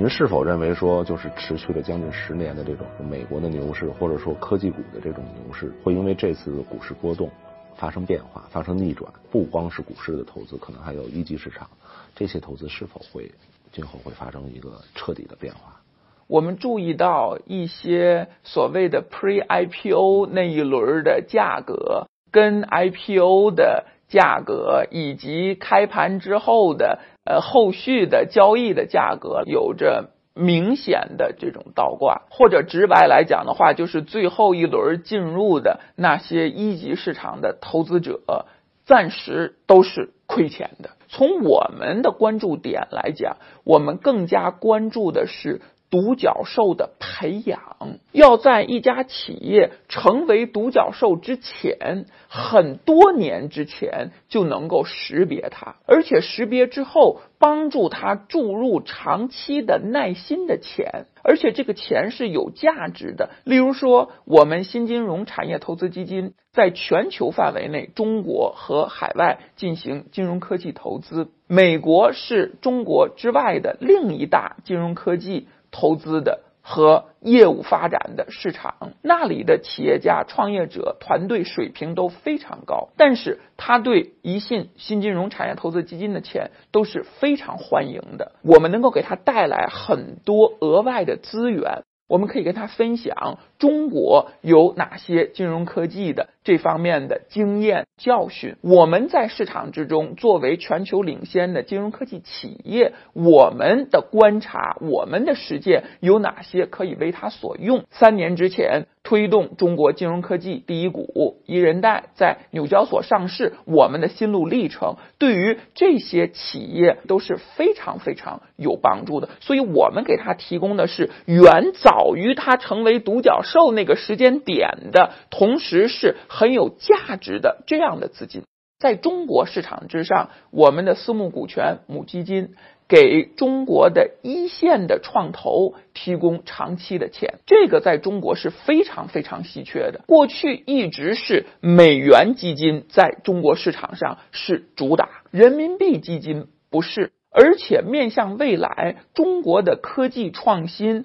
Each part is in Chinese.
您是否认为说，就是持续了将近十年的这种美国的牛市，或者说科技股的这种牛市，会因为这次的股市波动发生变化、发生逆转？不光是股市的投资，可能还有一级市场，这些投资是否会今后会发生一个彻底的变化？我们注意到一些所谓的 pre-IPO 那一轮的价格，跟 IPO 的价格以及开盘之后的呃后续的交易的价格有着明显的这种倒挂，或者直白来讲的话，就是最后一轮进入的那些一级市场的投资者，暂时都是亏钱的。从我们的关注点来讲，我们更加关注的是。独角兽的培养，要在一家企业成为独角兽之前，很多年之前就能够识别它，而且识别之后，帮助它注入长期的耐心的钱，而且这个钱是有价值的。例如说，我们新金融产业投资基金在全球范围内，中国和海外进行金融科技投资，美国是中国之外的另一大金融科技。投资的和业务发展的市场，那里的企业家、创业者团队水平都非常高，但是他对宜信新金融产业投资基金的钱都是非常欢迎的。我们能够给他带来很多额外的资源。我们可以跟他分享中国有哪些金融科技的这方面的经验教训。我们在市场之中作为全球领先的金融科技企业，我们的观察、我们的实践有哪些可以为他所用？三年之前。推动中国金融科技第一股一人贷在纽交所上市，我们的心路历程对于这些企业都是非常非常有帮助的。所以，我们给他提供的是远早于他成为独角兽那个时间点的，同时是很有价值的这样的资金。在中国市场之上，我们的私募股权母基金。给中国的一线的创投提供长期的钱，这个在中国是非常非常稀缺的。过去一直是美元基金在中国市场上是主打，人民币基金不是。而且面向未来，中国的科技创新。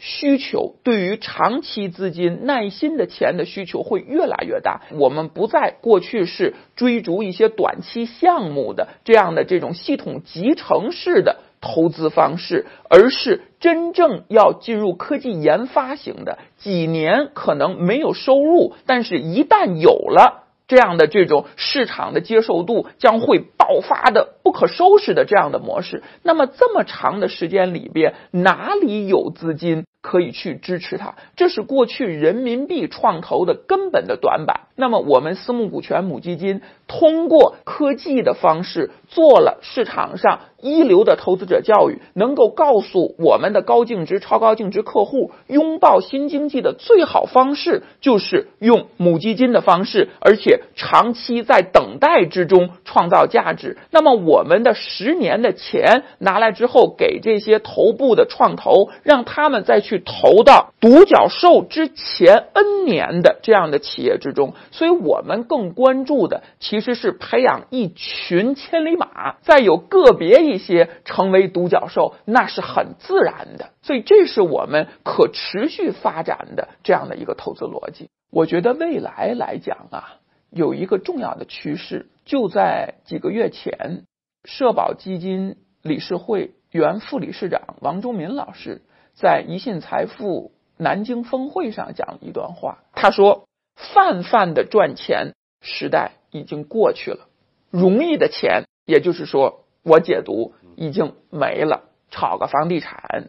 需求对于长期资金、耐心的钱的需求会越来越大。我们不再过去是追逐一些短期项目的这样的这种系统集成式的投资方式，而是真正要进入科技研发型的，几年可能没有收入，但是一旦有了这样的这种市场的接受度，将会爆发的不可收拾的这样的模式。那么这么长的时间里边，哪里有资金？可以去支持它，这是过去人民币创投的根本的短板。那么，我们私募股权母基金通过科技的方式做了市场上一流的投资者教育，能够告诉我们的高净值、超高净值客户，拥抱新经济的最好方式就是用母基金的方式，而且长期在等待之中创造价值。那么，我们的十年的钱拿来之后，给这些头部的创投，让他们再去。去投到独角兽之前 N 年的这样的企业之中，所以我们更关注的其实是培养一群千里马，再有个别一些成为独角兽，那是很自然的。所以这是我们可持续发展的这样的一个投资逻辑。我觉得未来来讲啊，有一个重要的趋势，就在几个月前，社保基金理事会原副理事长王忠民老师。在宜信财富南京峰会上讲了一段话，他说：“泛泛的赚钱时代已经过去了，容易的钱，也就是说，我解读已经没了。炒个房地产，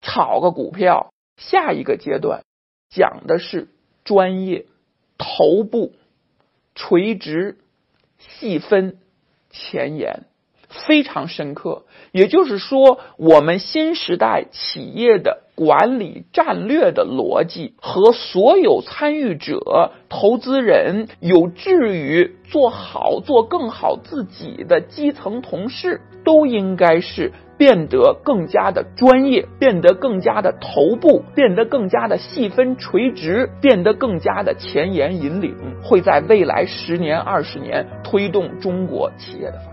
炒个股票，下一个阶段讲的是专业、头部、垂直、细分、前沿。”非常深刻，也就是说，我们新时代企业的管理战略的逻辑和所有参与者、投资人，有志于做好、做更好自己的基层同事，都应该是变得更加的专业，变得更加的头部，变得更加的细分垂直，变得更加的前沿引领，会在未来十年、二十年推动中国企业的发。